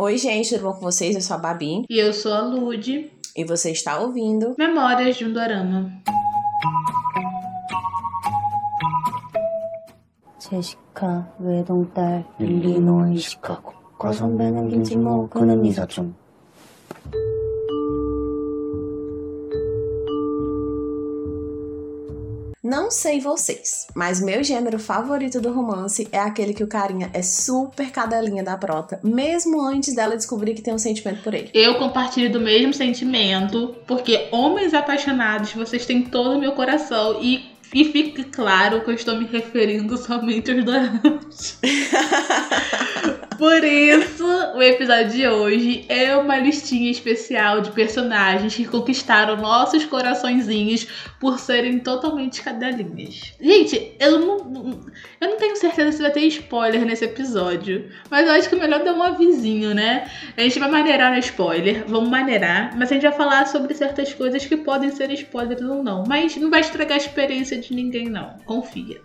Oi, gente, tudo bom com vocês? Eu sou a Babi. E eu sou a Lud. E você está ouvindo Memórias de um Dorama. 제시카 외동딸 일리노이 시카고 과선배는 김치모 그는 이사촌 Não sei vocês, mas meu gênero favorito do romance é aquele que o carinha é super cadelinha da prota, mesmo antes dela descobrir que tem um sentimento por ele. Eu compartilho do mesmo sentimento, porque homens apaixonados, vocês têm todo o meu coração e e fique claro que eu estou me referindo somente aos doramas. Por isso, o episódio de hoje é uma listinha especial de personagens que conquistaram nossos coraçõezinhos por serem totalmente cadelinhas. Gente, eu não, eu não tenho certeza se vai ter spoiler nesse episódio, mas eu acho que é melhor dar um avisinho, né? A gente vai maneirar no spoiler, vamos maneirar, mas a gente vai falar sobre certas coisas que podem ser spoilers ou não. Mas não vai estragar a experiência de ninguém, não. Confia.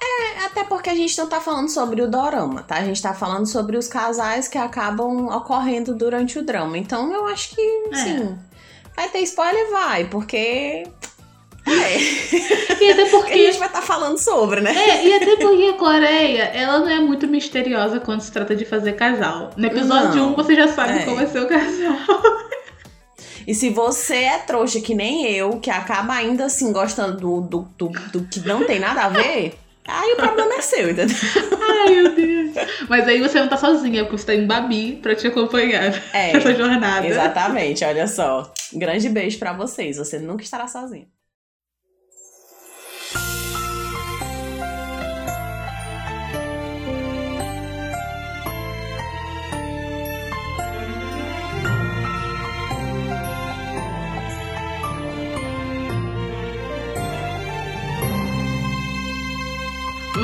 É, até porque a gente não tá falando sobre o dorama, tá? A gente tá falando sobre os casais que acabam ocorrendo durante o drama. Então eu acho que, é. sim. Vai ter spoiler? Vai, porque. É. E até porque. a gente vai estar tá falando sobre, né? É, e até porque a Coreia, ela não é muito misteriosa quando se trata de fazer casal. No episódio 1 um, você já sabe é. qual vai ser o casal. E se você é trouxa que nem eu, que acaba ainda assim gostando do, do, do, do que não tem nada a ver, Aí o problema é seu, entendeu? Ai, meu Deus. Mas aí você não tá sozinha, porque você tá em Babi pra te acompanhar é, nessa jornada. Exatamente, olha só. Um grande beijo para vocês. Você nunca estará sozinho.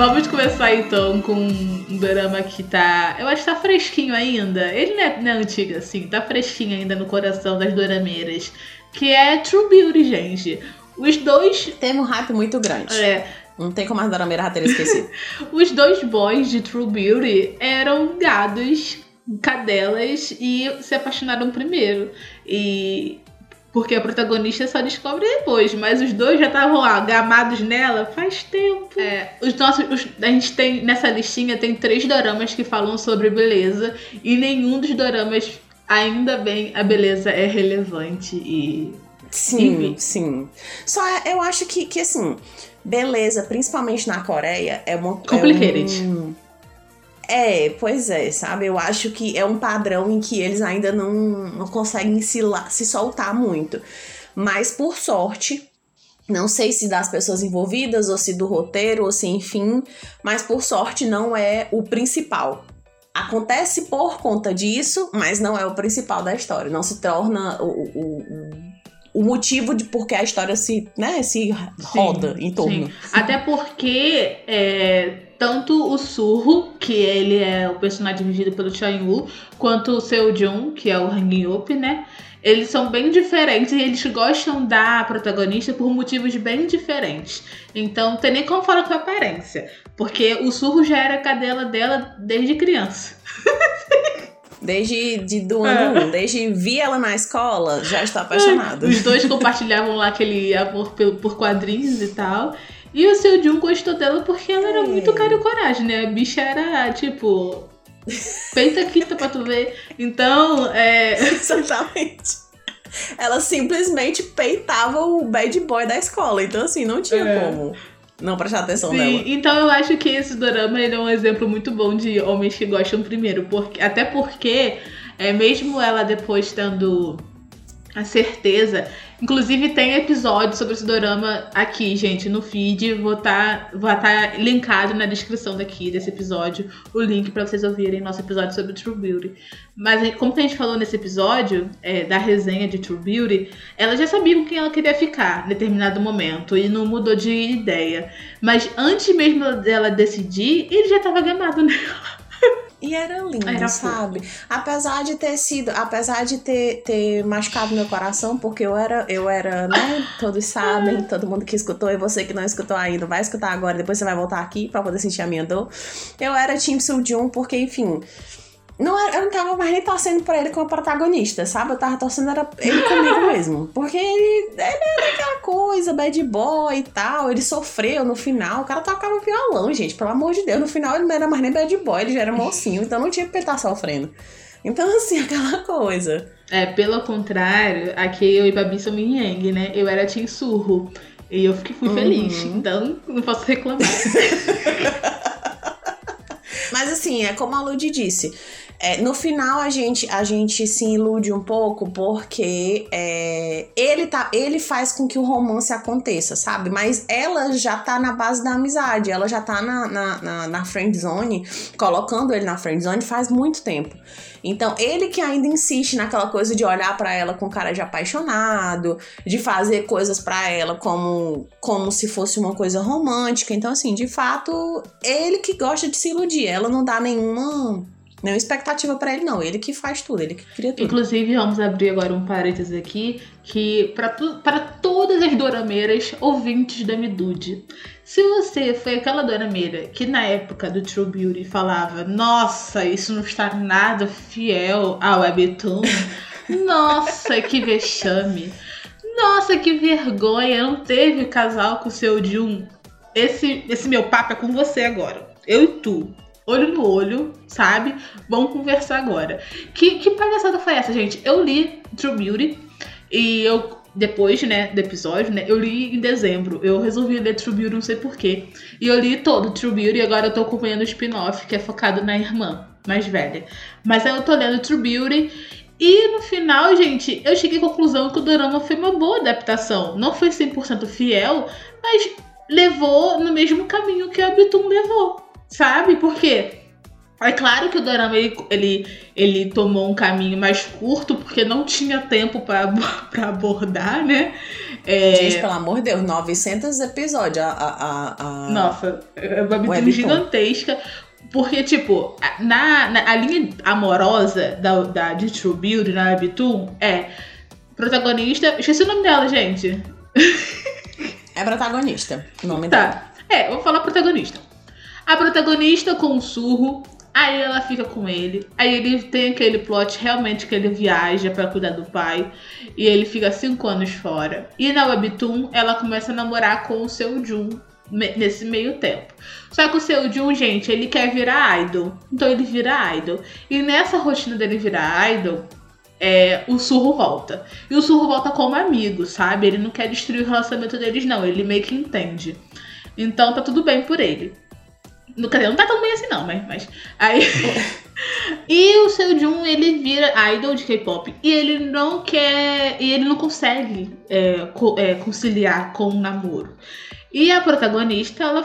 Vamos começar então com um drama que tá. Eu acho que tá fresquinho ainda. Ele não é, não é antigo assim, tá fresquinho ainda no coração das dorameiras. Que é True Beauty, gente. Os dois. Teve um hype muito grande. É. Não tem como a dorameira já ter esquecido. Os dois boys de True Beauty eram gados, cadelas e se apaixonaram primeiro. E porque a protagonista só descobre depois, mas os dois já estavam lá, gamados nela faz tempo. É, os nossos, os, a gente tem, nessa listinha, tem três doramas que falam sobre beleza, e nenhum dos doramas, ainda bem, a beleza é relevante e. Sim, sim. Só eu acho que, que assim, beleza, principalmente na Coreia, é uma. Complicated. É um, é, pois é, sabe? Eu acho que é um padrão em que eles ainda não, não conseguem se, se soltar muito. Mas por sorte, não sei se das pessoas envolvidas, ou se do roteiro, ou se enfim, mas por sorte não é o principal. Acontece por conta disso, mas não é o principal da história. Não se torna o, o, o motivo de por que a história se, né, se roda sim, em torno. Sim. Até porque é, tanto o Surro, que ele é o personagem vivido pelo Chang Woo, quanto o Seo Jun, que é o Hang Yup, né? Eles são bem diferentes e eles gostam da protagonista por motivos bem diferentes. Então, tem nem como falar com a aparência. Porque o Surro já era cadela dela desde criança. Desde de, do ano é. desde vi ela na escola, já está apaixonado. Os dois compartilhavam lá aquele amor por, por quadrinhos e tal. E o seu Jun gostou dela porque ela era muito cara e coragem, né? A bicha era, tipo, peita quita pra tu ver. Então, é. Exatamente. Ela simplesmente peitava o bad boy da escola. Então, assim, não tinha é. como não prestar atenção Sim, nela. Então eu acho que esse dorama ele é um exemplo muito bom de homens que gostam primeiro. Porque, até porque, é, mesmo ela depois tendo a certeza. Inclusive tem episódio sobre esse dorama aqui, gente, no feed. Vou estar tá, vou tá linkado na descrição daqui desse episódio o link para vocês ouvirem nosso episódio sobre True Beauty. Mas como a gente falou nesse episódio é, da resenha de True Beauty, ela já sabia com quem ela queria ficar em determinado momento e não mudou de ideia. Mas antes mesmo dela decidir, ele já estava gamado nela. E era lindo, era sabe? Apesar de ter sido, apesar de ter, ter machucado meu coração, porque eu era, eu era, né? Todos sabem, todo mundo que escutou e você que não escutou ainda vai escutar agora, depois você vai voltar aqui para poder sentir a minha dor. Eu era Team Jun porque, enfim, Não, eu não tava mais nem torcendo pra ele como protagonista, sabe? Eu tava torcendo era ele comigo mesmo. Porque ele, ele era aquela coisa, bad boy e tal. Ele sofreu no final. O cara tocava violão, gente. Pelo amor de Deus. No final ele não era mais nem bad boy, ele já era mocinho. Então não tinha porque ele estar sofrendo. Então, assim, aquela coisa. É, pelo contrário, aqui eu e Babi yin yang, né? Eu era Team Surro. E eu fiquei, fui Uhum. feliz. Então, não posso reclamar. Mas assim, é como a Lud disse. É, no final a gente, a gente se ilude um pouco porque é, ele, tá, ele faz com que o romance aconteça, sabe? Mas ela já tá na base da amizade, ela já tá na, na, na, na friend zone, colocando ele na friend zone faz muito tempo. Então, ele que ainda insiste naquela coisa de olhar pra ela com cara de apaixonado, de fazer coisas pra ela como, como se fosse uma coisa romântica. Então, assim, de fato, ele que gosta de se iludir. Ela não dá nenhuma, nenhuma expectativa pra ele, não. Ele que faz tudo, ele que cria tudo. Inclusive, vamos abrir agora um parênteses aqui, que para para todas as dorameiras ouvintes da Midude, se você foi aquela dorameira que na época do True Beauty falava, nossa, isso não está nada fiel ao Webtoon, nossa, que vexame, nossa, que vergonha, não teve casal com o seu Jun, esse, esse meu papo é com você agora, eu e tu. Olho no olho, sabe? Vamos conversar agora. Que, que palhaçada foi essa, gente? Eu li True Beauty e eu, depois, né, do episódio, né, eu li em dezembro. Eu resolvi ler True Beauty, não sei porquê. E eu li todo True Beauty e agora eu tô acompanhando o spin-off, que é focado na irmã mais velha. Mas aí eu tô lendo True Beauty. E no final, gente, eu cheguei à conclusão que o Dorama foi uma boa adaptação. Não foi 100% fiel, mas levou no mesmo caminho que a Bitum levou. Sabe? Por quê? É claro que o Dorama ele, ele, ele tomou um caminho mais curto porque não tinha tempo pra pra abordar, né? É, Gente, pelo amor de Deus, 900 episódios. A, a, a, nossa, é uma gigantesca. Porque, tipo, na, na- a linha amorosa da, da, de True Beauty na Webtoon é protagonista. Esqueci o nome dela, gente. É protagonista. O nome dela. Tá. É, eu vou falar protagonista. A protagonista com o surro, aí ela fica com ele. Aí ele tem aquele plot realmente que ele viaja pra cuidar do pai. E ele fica cinco anos fora. E na Webtoon, ela começa a namorar com o seu Jun nesse meio tempo. Só que o seu Jun, gente, ele quer virar idol. Então ele vira idol. E nessa rotina dele virar idol, é, o surro volta. E o surro volta como amigo, sabe? Ele não quer destruir o relacionamento deles, não. Ele meio que entende. Então tá tudo bem por ele. No, dizer, não tá tão bem assim, não, mas. mas aí. e o seu Jun, ele vira idol de K-pop. E ele não quer. E ele não consegue é, co- é, conciliar com o namoro. E a protagonista, ela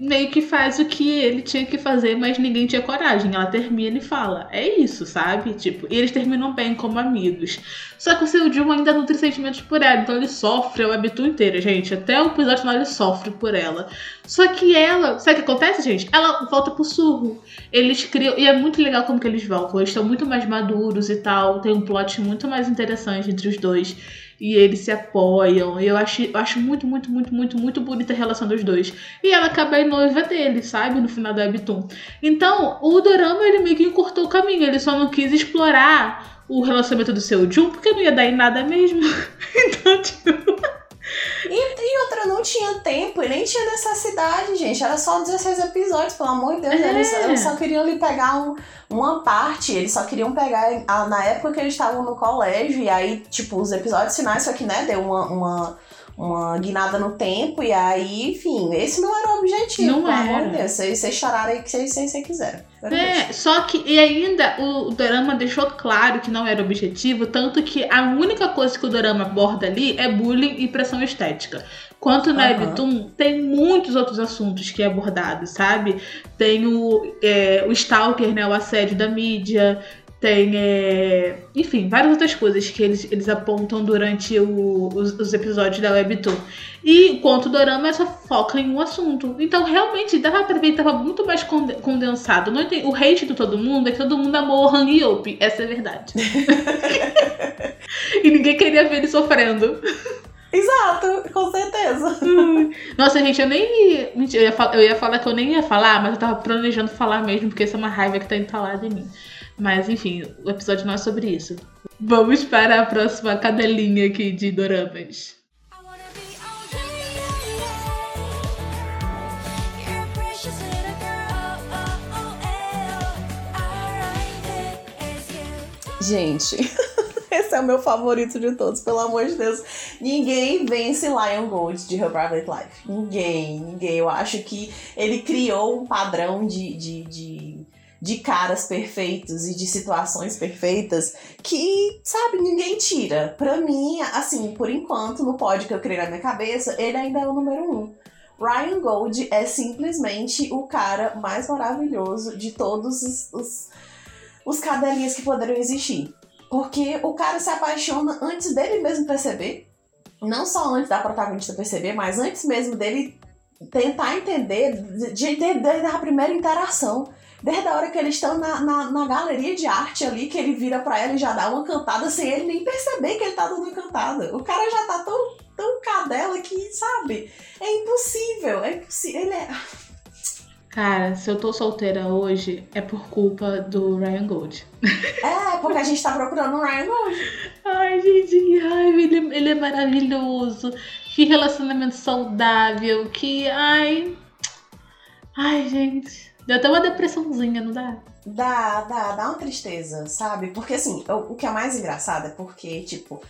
meio que faz o que ele tinha que fazer, mas ninguém tinha coragem. Ela termina e fala: É isso, sabe? Tipo, e eles terminam bem como amigos. Só que o seu Jun ainda nutre sentimentos por ela, então ele sofre a webtoon inteira, gente. Até o episódio final ele sofre por ela. Só que ela, sabe o que acontece, gente? Ela volta pro surro. Eles criam, e é muito legal como que eles voltam. Eles estão muito mais maduros e tal. Tem um plot muito mais interessante entre os dois. E eles se apoiam. E eu acho, acho muito, muito, muito, muito, muito bonita a relação dos dois. E ela acaba em noiva dele, sabe? No final da Webtoon. Então, o Dorama, ele meio que encurtou o caminho. Ele só não quis explorar o relacionamento do seu Jun, porque não ia dar em nada mesmo. então, tipo... Outra, não tinha tempo e nem tinha necessidade, gente. Era só 16 episódios, pelo amor de Deus. É. Eles, eles só queriam ali pegar um- uma parte. Eles só queriam pegar a- na época que eles estavam no colégio. E aí, tipo, os episódios finais, só que, né, deu uma, uma, uma guinada no tempo. E aí, enfim, esse não era o objetivo, Não pelo amor era. de Deus. Vocês, vocês choraram aí que vocês, vocês, vocês quiseram. É, só que, e ainda o, o Dorama deixou claro que não era objetivo, tanto que a única coisa que o Dorama aborda ali é bullying e pressão estética. Quanto na Aham. Webtoon, tem muitos outros assuntos que é abordado, sabe? Tem o, é, o stalker, né, o assédio da mídia, tem, é, enfim, várias outras coisas que eles, eles apontam durante o- os, os episódios da Webtoon. E enquanto o Dorama só foca em um assunto. Então, realmente, dava pra ver que tava muito mais conde- condensado. Não tem, o hate do todo mundo é que todo mundo amou o Han Yope. Essa é a verdade. e ninguém queria ver ele sofrendo. Exato, com certeza. Nossa, gente, eu nem. Mentira, eu ia, fal- eu ia falar que eu nem ia falar, mas eu tava planejando falar mesmo, porque essa é uma raiva que tá entalada em mim. Mas enfim, o episódio não é sobre isso. Vamos para a próxima cadelinha aqui de doramas. Oh, oh, oh. Gente, esse é o meu favorito de todos, pelo amor de Deus. Ninguém vence Lion Gold de Her Private Life. Ninguém, ninguém. Eu acho que ele criou um padrão de, de, de, de caras perfeitos e de situações perfeitas que, sabe, ninguém tira. Pra mim, assim, por enquanto, no pódio que eu criei na minha cabeça, ele ainda é o número um. Ryan Gold é simplesmente o cara mais maravilhoso de todos os, os, os cadelinhas que poderiam existir. Porque o cara se apaixona antes dele mesmo perceber. Não só antes da protagonista perceber, mas antes mesmo dele tentar entender, de, de- desde a primeira interação. Desde a hora que eles estão na, na, na galeria de arte ali, que ele vira pra ela e já dá uma cantada sem ele nem perceber que ele tá dando uma cantada. O cara já tá tão, tão cadela que, sabe? É impossível, é impossível. Ele é. Cara, se eu tô solteira hoje, é por culpa do Ryan Gold. É, porque a gente tá procurando um Ryan Gold. Ai, gente, ai, ele, ele é maravilhoso. Que relacionamento saudável. Que, ai. Ai, gente. Deu até uma depressãozinha, não dá? Dá, dá, dá uma tristeza, sabe? Porque assim, o, o que é mais engraçado é porque, tipo,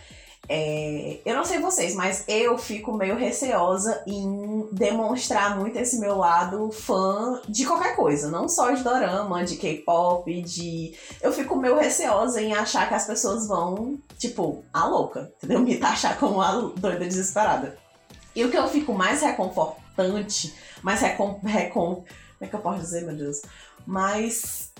é, eu não sei vocês, mas eu fico meio receosa em demonstrar muito esse meu lado fã de qualquer coisa, não só de dorama, de K-pop, de. Eu fico meio receosa em achar que as pessoas vão, tipo, a louca, entendeu? Me taxar como a doida desesperada. E o que eu fico mais reconfortante, mais recon. recon como é que eu posso dizer, meu Deus? Mais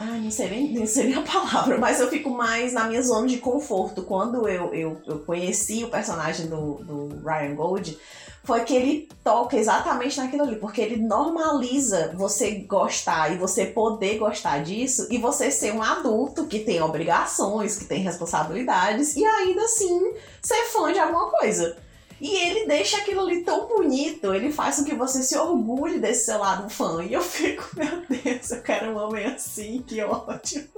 Ai, não sei, nem, nem sei nem a palavra, mas eu fico mais na minha zona de conforto. Quando eu, eu, eu conheci o personagem do, do Ryan Gold, foi que ele toca exatamente naquilo ali, porque ele normaliza você gostar e você poder gostar disso e você ser um adulto que tem obrigações, que tem responsabilidades e ainda assim ser fã de alguma coisa. E ele deixa aquilo ali tão bonito, ele faz com que você se orgulhe desse seu lado fã. E eu fico, meu Deus, eu quero um homem assim, que ótimo.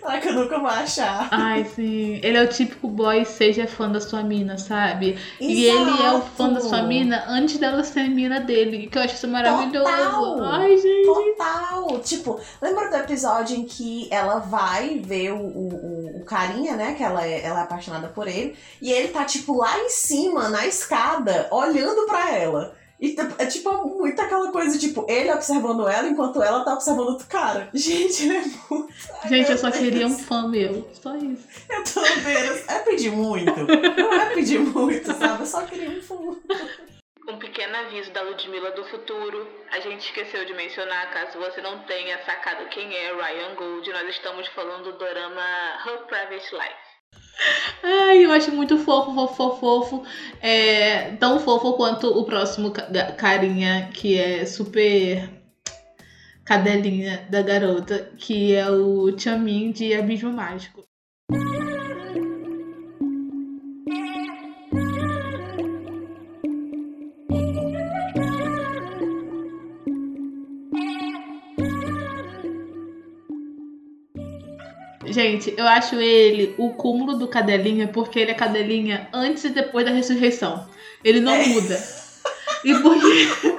Será que eu nunca vou achar? Ai, sim. Ele é o típico boy, seja fã da sua mina, sabe? E ele é o fã da sua Exato. mina antes dela ser mina dele. Que eu acho isso maravilhoso. Total. Ai, gente. Total! Tipo, lembra do episódio em que ela vai ver o, o, o- carinha, né? Que ela é, ela é apaixonada por ele. E ele tá, tipo, lá em cima, na escada, olhando pra ela. E tipo, é tipo muito aquela coisa, tipo, ele observando ela enquanto ela tá observando outro cara. Gente, ele é muito. Ai, Gente, eu só Deus. queria um fã meu. Só isso. Eu tô vendo. É pedir muito. Não é pedir muito, sabe? Eu só queria um fundo. Um pequeno aviso da Ludmilla do futuro. A gente esqueceu de mencionar, caso você não tenha sacado quem é Ryan Gold, nós estamos falando do dorama Her Private Life. Ai, eu acho muito fofo, fofo, fofo. É, tão fofo quanto o próximo carinha, que é super cadelinha da garota, que é o Chamin de Abismo Mágico. Gente, eu acho ele o cúmulo do cadelinha porque ele é cadelinha antes e depois da ressurreição. Ele não É. muda. E porque.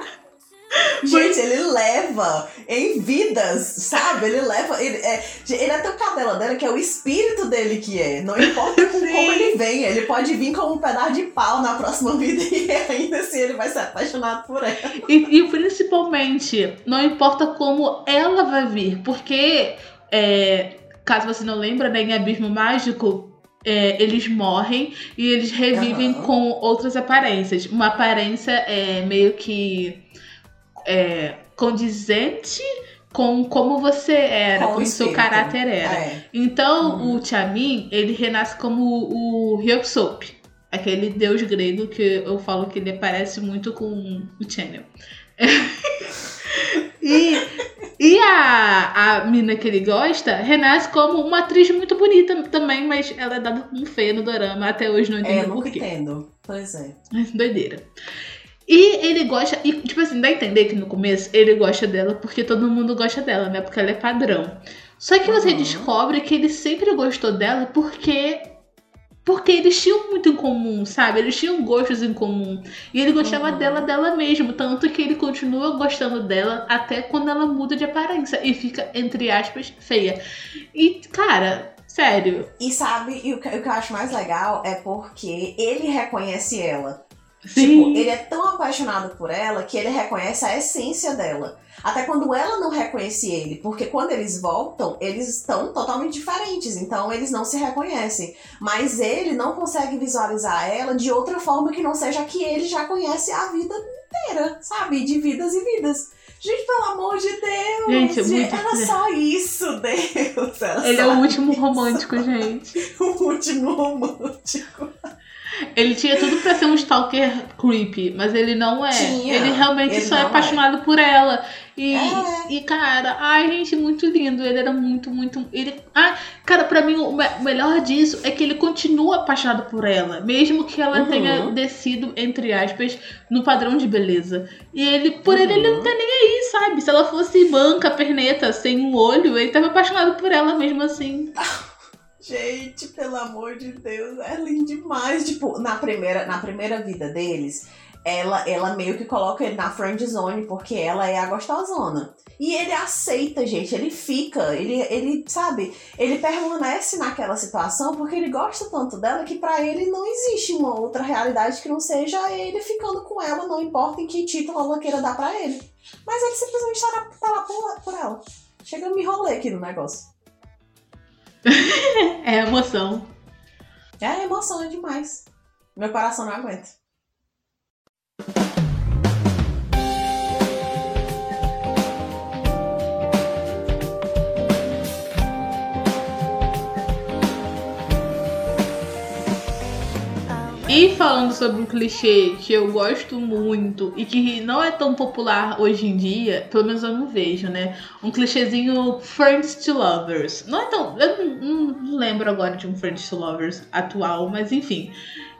Gente, ele leva em vidas, sabe? Ele leva. Ele é, ele é tão cadela dela que é o espírito dele que é. Não importa com como ele vem. Ele pode vir como um pedaço de pau na próxima vida e ainda assim ele vai ser apaixonado por ela. E, e principalmente, não importa como ela vai vir, porque, é, caso você não lembra, né, em Abismo Mágico, é, eles morrem e eles revivem Aham. com outras aparências. Uma aparência é, meio que é, condizente com como você era, Com o seu caráter era. É. Então, Uhum. o Chamin, ele renasce como o Hyosop, aquele deus grego que eu falo que ele parece muito com o Channel. e e a, a mina que ele gosta renasce como uma atriz muito bonita também, mas ela é dada como feia no dorama. Até hoje não É, entendo eu nunca por quê. entendo. Pois é. Mas Doideira. E ele gosta, e tipo assim, dá a entender que no começo ele gosta dela porque todo mundo gosta dela, né? Porque ela é padrão. Só que você Uhum. descobre que ele sempre gostou dela porque. Porque eles tinham muito em comum, sabe? Eles tinham gostos em comum. E ele gostava Uhum. dela dela mesmo. Tanto que ele continua gostando dela até quando ela muda de aparência e fica, entre aspas, feia. E, cara, sério. E sabe, e o que, o que eu acho mais legal é porque ele reconhece ela. Tipo, Sim. ele é tão apaixonado por ela que ele reconhece a essência dela. Até quando ela não reconhece ele, porque quando eles voltam, eles estão totalmente diferentes, então eles não se reconhecem. Mas ele não consegue visualizar ela de outra forma que não seja que ele já conhece a vida inteira, sabe? De vidas e vidas. Gente, pelo amor de Deus! Gente, é muito- Era só isso, Deus! Ele é o último isso. romântico, gente. O último romântico. Ele tinha tudo pra ser um stalker creepy, mas ele não é. Tinha. Ele realmente Ele só é é. apaixonado por ela. E, É. e, cara, ai, gente, muito lindo. Ele era muito, muito. Ele. Ai, cara, pra mim, o me- o melhor disso é que ele continua apaixonado por ela. Mesmo que ela Uhum. tenha descido, entre aspas, no padrão de beleza. E ele, por ele, ele Uhum. não tá nem aí, sabe? Se ela fosse manca, perneta, sem um olho, ele tava apaixonado por ela mesmo assim. Gente, pelo amor de Deus, é lindo demais. Tipo, na primeira, na primeira vida deles, ela, ela meio que coloca ele na friend zone porque ela é a gostosona. E ele aceita, gente, ele fica, ele, ele, sabe, ele permanece naquela situação porque ele gosta tanto dela que pra ele não existe uma outra realidade que não seja ele ficando com ela, não importa em que título ela queira dar pra ele. Mas ele simplesmente tá, na- tá lá por, por ela. Chega a me enrolei aqui no negócio. É emoção. É emoção é demais. Meu coração não aguenta. E falando sobre um clichê que eu gosto muito e que não é tão popular hoje em dia, pelo menos eu não vejo, né? Um clichêzinho Friends to Lovers. Não é tão. Eu não, não lembro agora de um Friends to Lovers atual, mas enfim.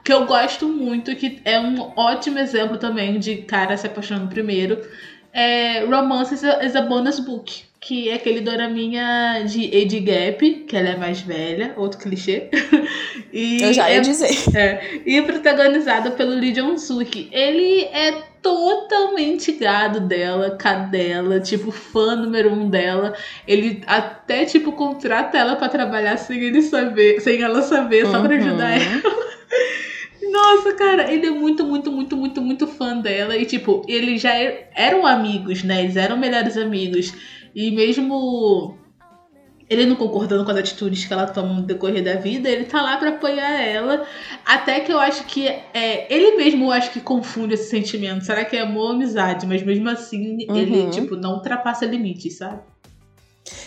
Que eu gosto muito, que é um ótimo exemplo também de cara se apaixonando primeiro. É Romance is a, is a Bonus Book. Que é aquele doraminha de Age Gap, que ela é mais velha, outro clichê. E Eu já ia é dizer. é, e protagonizada pelo Lee Jong-suk. Ele é totalmente gado dela, cadela, tipo, fã número um dela. Ele até, tipo, contrata ela pra trabalhar sem ele saber, sem ela saber, só pra ajudar ela. Nossa, cara, ele é muito, muito, muito, muito, muito fã dela. E, tipo, eles já er- eram amigos, né? Eles eram melhores amigos. E mesmo ele não concordando com as atitudes que ela toma no decorrer da vida, ele tá lá pra apoiar ela. Até que eu acho que é, ele mesmo eu acho que confunde esse sentimento. Será que é amor ou amizade? Mas mesmo assim, ele, Uhum. tipo, não ultrapassa limites, sabe?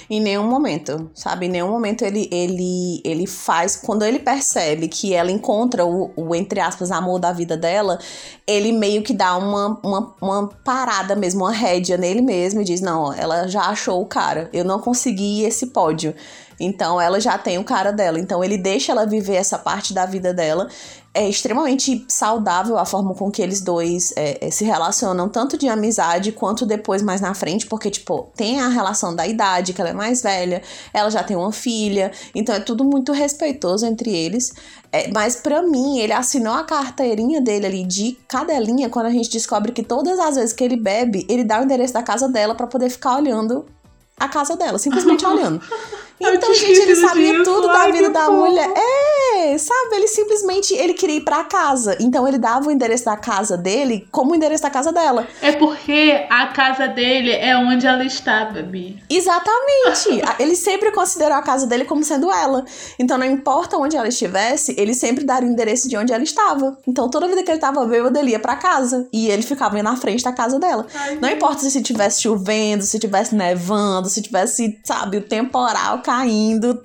Em nenhum momento, sabe? Em nenhum momento ele, ele, ele faz. Quando ele percebe que ela encontra o, o, entre aspas, amor da vida dela, ele meio que dá uma, uma, uma parada mesmo, uma rédea nele mesmo e diz: Não, ó, ela já achou o cara, eu não consegui esse pódio. Então ela já tem o cara dela. Então ele deixa ela viver essa parte da vida dela. É extremamente saudável a forma com que eles dois é, é, se relacionam, tanto de amizade quanto depois mais na frente, porque, tipo, tem a relação da idade, que ela é mais velha, ela já tem uma filha, então é tudo muito respeitoso entre eles. É, mas pra mim, ele assinou a carteirinha dele ali de cadelinha quando a gente descobre que todas as vezes que ele bebe, ele dá o endereço da casa dela pra poder ficar olhando a casa dela, simplesmente olhando. Então, gente, ele sabia disso. tudo da vida da mulher. É, sabe? Ele simplesmente ele queria ir pra casa. Então ele dava o endereço da casa dele como o endereço da casa dela. É porque a casa dele é onde ela está, Babi. Exatamente. Ele sempre considerou a casa dele como sendo ela. Então não importa onde ela estivesse, ele sempre daria o endereço de onde ela estava. Então toda vida que ele tava bêbado, ele ia pra casa. E ele ficava na frente da casa dela. Ai, Não importa se tivesse chovendo, se tivesse nevando, se tivesse, sabe, o temporal caindo,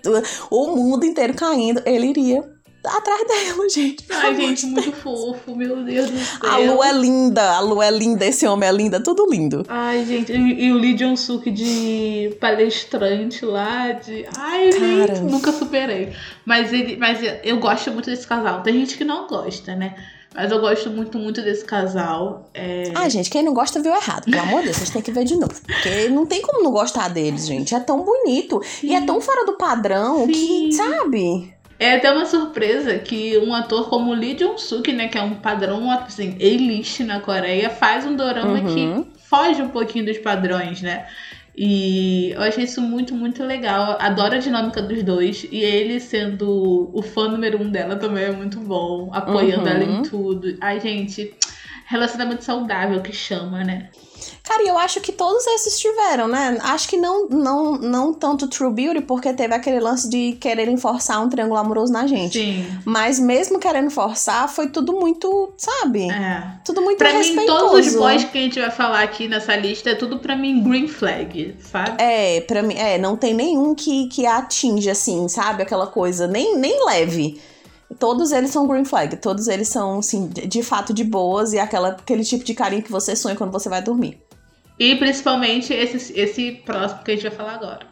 o mundo inteiro caindo, ele iria atrás dela, gente. Ai, gente, muito fofo, meu Deus do céu. A lua é linda, a lua é linda, esse homem é linda, tudo lindo. Ai, gente, e, e o Lee Jong-suk de palestrante lá, de... Ai, gente, nunca superei. Mas, ele, mas eu gosto muito desse casal. Tem gente que não gosta, né? Mas eu gosto muito, muito desse casal. É... Ah, gente, quem não gosta viu errado. Pelo amor de Deus, vocês têm que ver de novo. Porque não tem como não gostar deles, gente. É tão bonito. E é tão fora do padrão que, Sim. sabe? É até uma surpresa que um ator como Lee Jong-suk, né, que é um padrão assim, A-list na Coreia, faz um dorama Uhum. que foge um pouquinho dos padrões, né? E eu achei isso muito, muito legal. Adoro a dinâmica dos dois. E ele sendo o fã número um dela também é muito bom. Apoiando Uhum. ela em tudo. Ai, gente, relacionamento saudável que chama, né? Cara, e eu acho que todos esses tiveram, né? Acho que não, não, não tanto True Beauty, porque teve aquele lance de quererem forçar um triângulo amoroso na gente. Sim. Mas mesmo querendo forçar, foi tudo muito, sabe? É. Tudo muito Pra mim, respeitoso. todos os boys que a gente vai falar aqui nessa lista é tudo pra mim green flag, sabe? É, pra mim, é, não tem nenhum que, que atinge, assim, sabe? Aquela coisa, nem, nem leve. Todos eles são green flag, todos eles são, assim, de, fato de boas e aquela, aquele tipo de carinho que você sonha quando você vai dormir. E principalmente esse, esse próximo que a gente vai falar agora.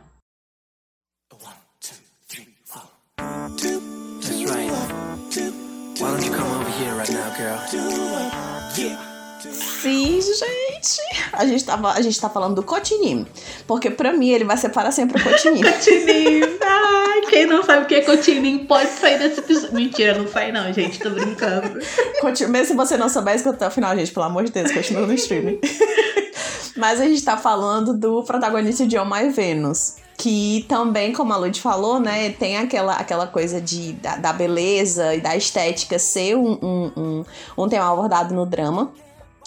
That's right. Why don't you come over here right now, girl? Sim, gente. A gente, tava, a gente tá falando do Cotinim. Porque pra mim ele vai ser para sempre o Cotinim. Cotininho. Ai, quem não sabe o que é cotininho pode sair desse episódio. Mentira, não sai não, gente. Tô brincando. Mesmo se você não souber, escuta até o final, gente. Pelo amor de Deus, continua no streaming. Mas a gente tá falando do protagonista de Oh My Venus. Que também, como a Lud falou, né, tem aquela, aquela coisa de, da, da beleza e da estética ser um, um, um, um tema abordado no drama.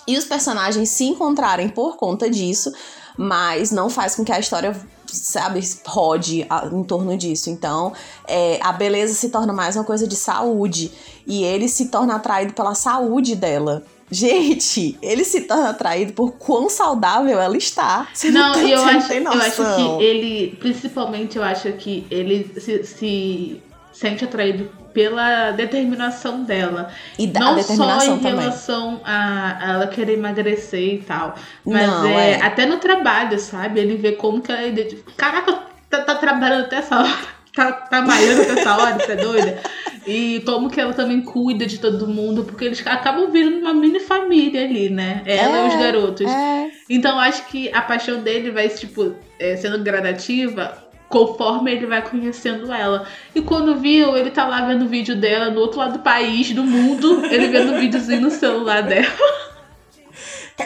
E os personagens se encontrarem por conta disso, mas não faz com que a história, sabe, rode em torno disso. Então, é, a beleza se torna mais uma coisa de saúde. E ele se torna atraído pela saúde dela. Gente, ele se torna atraído por quão saudável ela está. Você Não, tem- e eu não acho, tem eu acho que ele, principalmente, eu acho que ele se, se sente atraído pela determinação dela. E da não só determinação em também. relação a, a ela querer emagrecer e tal. Mas Não, é, é. até no trabalho, sabe? Ele vê como que ela. identi- Caraca, tá, tá trabalhando até essa hora. Tá, tá malhando até essa hora, você é doida? E como que ela também cuida de todo mundo, porque eles acabam virando uma mini família ali, né? Ela e os É, garotos. É, Então acho que a paixão dele vai, tipo, é, sendo gradativa conforme ele vai conhecendo ela. E quando viu, ele tá lá vendo o vídeo dela no outro lado do país, do mundo, ele vendo o videozinho no celular dela.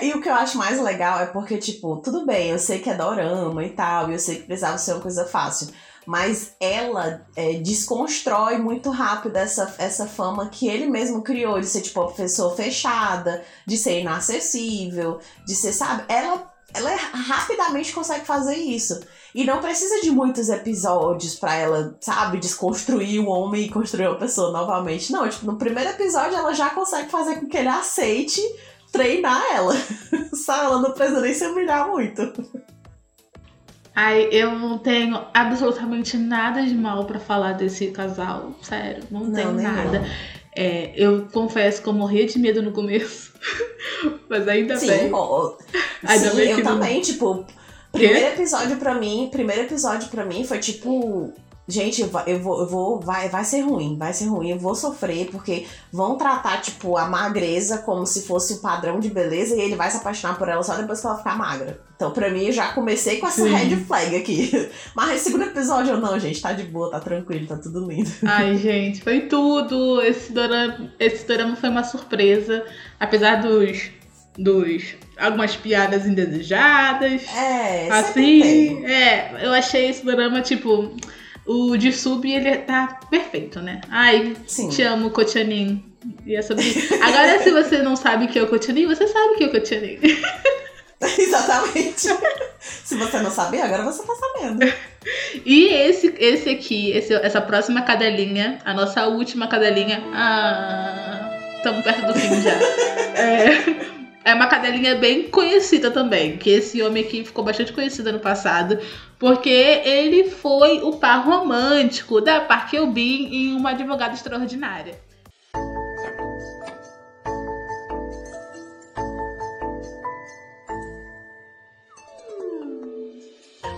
E o que eu acho mais legal é porque, tipo, tudo bem, eu sei que é dorama e tal, e eu sei que precisava ser uma coisa fácil. Mas ela é, desconstrói muito rápido essa, essa fama que ele mesmo criou, de ser, tipo, uma pessoa fechada, de ser inacessível, de ser, sabe? Ela, ela é- rapidamente consegue fazer isso. E não precisa de muitos episódios pra ela, sabe, desconstruir o homem e construir uma pessoa novamente. Não, tipo, no primeiro episódio ela já consegue fazer com que ele aceite treinar ela. Sabe? Ela não precisa nem se humilhar muito. Ai, eu não tenho absolutamente nada de mal pra falar desse casal. Sério, não, Não, tenho nada. É, eu confesso que eu morria de medo no começo. Mas ainda Sim, bem. ó, Ainda sim bem eu não- também, tipo, primeiro episódio pra mim, primeiro episódio pra mim foi tipo, gente, eu vou, eu vou, vai, vai ser ruim, vai ser ruim, eu vou sofrer, porque vão tratar, tipo, a magreza como se fosse o padrão de beleza e ele vai se apaixonar por ela só depois que ela ficar magra. Então, pra mim, eu já comecei com essa Sim. red flag aqui. Mas segundo episódio, não, gente, tá de boa, tá tranquilo, tá tudo lindo. Ai, gente, foi tudo. Esse dorama, esse dorama foi uma surpresa. Apesar dos. dos algumas piadas indesejadas. É, assim, é, eu achei esse dorama, tipo. O de sub, ele tá perfeito, né? Ai, Sim. te amo, Kotianin. E é sobre isso. Agora, se você não sabe que é o Kotianin, você sabe que é o Kotianin. Exatamente. Se você não sabia, agora você tá sabendo. E esse, esse aqui, esse- essa próxima cadelinha, a nossa última cadelinha. Ah, estamos perto do fim já. É, é uma cadelinha bem conhecida também. Que esse homem aqui ficou bastante conhecido no passado. Porque ele foi o par romântico da Park Eubin em Uma Advogada Extraordinária.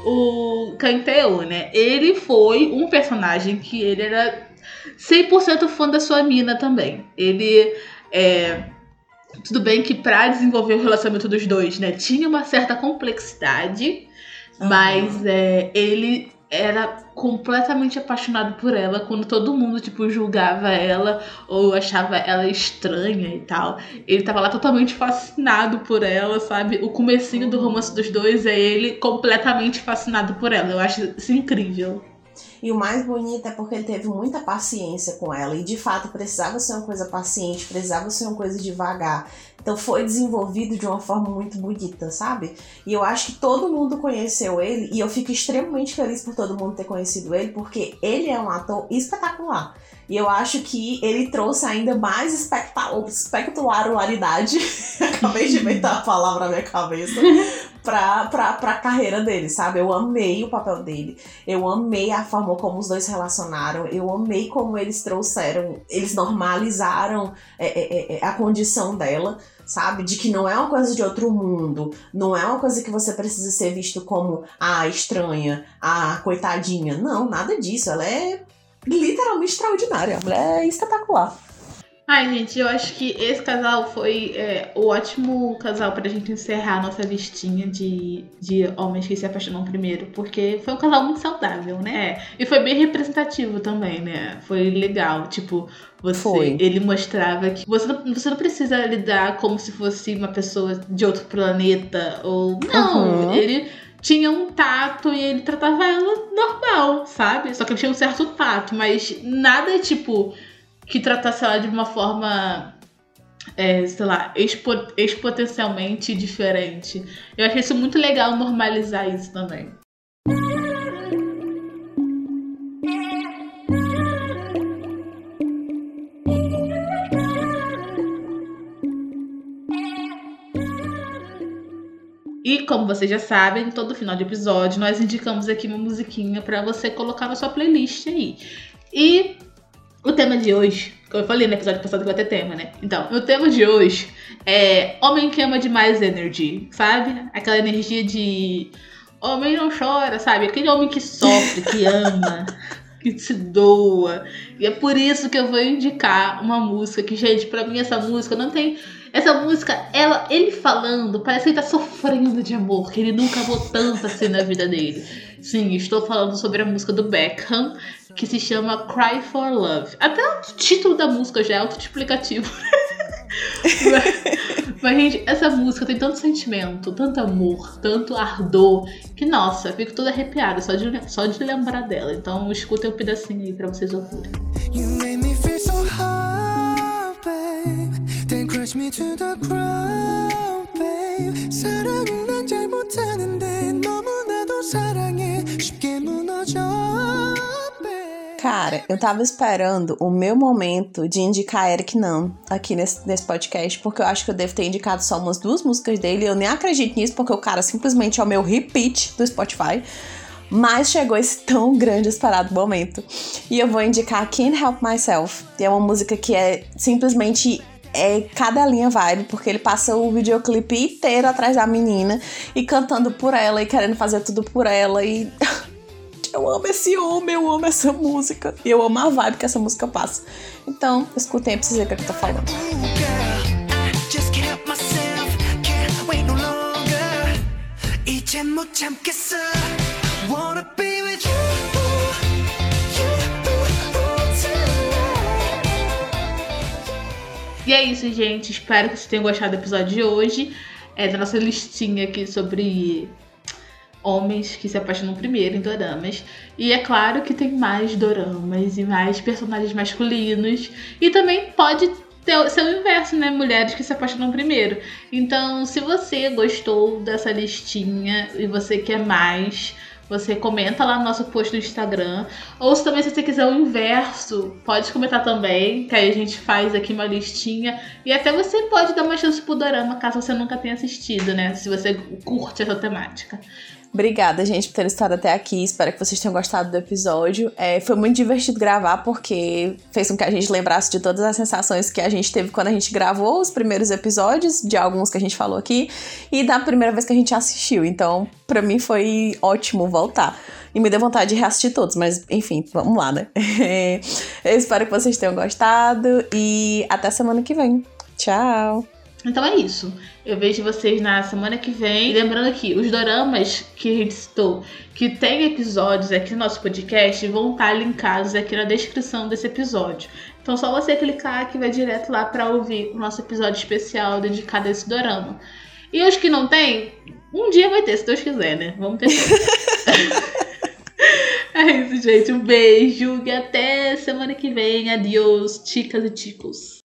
o Canteu, né? Ele foi um personagem que ele era 100% fã da sua mina também. Ele É, tudo bem que pra desenvolver o relacionamento dos dois, né, tinha uma certa complexidade, mas é, ele era completamente apaixonado por ela quando todo mundo, tipo, julgava ela ou achava ela estranha e tal. Ele tava lá totalmente fascinado por ela, sabe? O comecinho do romance dos dois é ele completamente fascinado por ela. Eu acho isso incrível. E o mais bonito é porque ele teve muita paciência com ela. E de fato precisava ser uma coisa paciente, precisava ser uma coisa devagar. Então foi desenvolvido de uma forma muito bonita, sabe? E eu acho que todo mundo conheceu ele. E eu fico extremamente feliz por todo mundo ter conhecido ele, porque ele é um ator espetacular. E eu acho que ele trouxe ainda mais especta- espectacularidade. Acabei de inventar a palavra na minha cabeça. Pra, pra, pra carreira dele, sabe? Eu amei o papel dele. Eu amei a forma como os dois se relacionaram. Eu amei como eles trouxeram, eles normalizaram é, é, é, a condição dela, sabe? De que não é uma coisa de outro mundo. Não é uma coisa que você precisa ser visto como a estranha, a coitadinha. Não, nada disso. Ela é literalmente extraordinária. A mulher é espetacular. Ai, gente, eu acho que esse casal foi é, o ótimo casal pra gente encerrar a nossa listinha de, de homens que se apaixonam primeiro, porque foi um casal muito saudável, né? É, e foi bem representativo também, né? Foi legal, tipo, você, Foi. ele mostrava que você não, você não precisa lidar como se fosse uma pessoa de outro planeta, ou... Não, Uhum. ele tinha um tato e ele tratava ela normal, sabe? Só que ele tinha um certo tato, mas nada, tipo que tratasse ela de uma forma, é, sei lá, expo exponencialmente diferente. Eu achei isso muito legal normalizar isso também. E como vocês já sabem, todo final de episódio nós indicamos aqui uma musiquinha pra você colocar na sua playlist aí. E o tema de hoje, como eu falei no episódio passado que vai ter tema, né? Então, o tema de hoje é Homem que ama demais energy, sabe? Aquela energia de homem não chora, sabe? Aquele homem que sofre, que ama, que se doa. E é por isso que eu vou indicar uma música que, gente, pra mim essa música não tem. Essa música, ela, ele falando, parece que ele tá sofrendo de amor, que ele nunca amou tanto assim na vida dele. Sim, estou falando sobre a música do Beckham, que se chama Cry for Love. Até o título da música já é autoexplicativo. mas, mas, gente, essa música tem tanto sentimento, tanto amor, tanto ardor, que, nossa, eu fico toda arrepiada só de, só de lembrar dela. Então, escutem um pedacinho aí pra vocês ouvirem. You made me feel so hot, babe. Then crush me to the ground, babe. 사랑은 난 잘 못하는데 너무나도 사랑 Cara, eu tava esperando o meu momento de indicar Eric Nam aqui nesse, nesse podcast, porque eu acho que eu devo ter indicado só umas duas músicas dele. Eu nem acredito nisso, porque o cara simplesmente é o meu repeat do Spotify. Mas chegou esse tão grande esperado momento. E eu vou indicar Can't Help Myself. E é uma música que é simplesmente é cada linha vibe, porque ele passa o videoclipe inteiro atrás da menina e cantando por ela e querendo fazer tudo por ela. E eu amo esse homem, eu amo essa música. E eu amo a vibe que essa música passa. Então, escutem aí pra vocês verem o que eu tô falando. E é isso, gente. Espero que vocês tenham gostado do episódio de hoje. É da nossa listinha aqui sobre homens que se apaixonam primeiro em doramas. E é claro que tem mais doramas e mais personagens masculinos. E também pode ter, ser o inverso, né? Mulheres que se apaixonam primeiro. Então, se você gostou dessa listinha e você quer mais, você comenta lá no nosso post no Instagram. Ou se também se você quiser o inverso, pode comentar também, que aí a gente faz aqui uma listinha. E até você pode dar uma chance pro dorama, caso você nunca tenha assistido, né? Se você curte essa temática. Obrigada, gente, por terem estado até aqui. Espero que vocês tenham gostado do episódio. É, foi muito divertido gravar, porque fez com que a gente lembrasse de todas as sensações que a gente teve quando a gente gravou os primeiros episódios, de alguns que a gente falou aqui, e da primeira vez que a gente assistiu. Então, pra mim foi ótimo voltar. E me deu vontade de reassistir todos, mas enfim, vamos lá, né? Eu espero que vocês tenham gostado e até semana que vem. Tchau. Então é isso. Eu vejo vocês na semana que vem. E lembrando que os doramas que a gente citou, que tem episódios aqui no nosso podcast, vão estar linkados aqui na descrição desse episódio. Então só você clicar que vai direto lá para ouvir o nosso episódio especial dedicado a esse dorama. E os que não tem, um dia vai ter, se Deus quiser, né? Vamos ter. é isso, gente. Um beijo e até semana que vem. Adiós, chicas e chicos.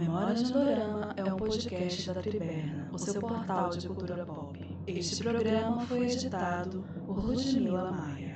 Memórias de Dorama é um podcast da Triberna, o seu portal de cultura pop. Este programa foi editado por Ludmila Maia.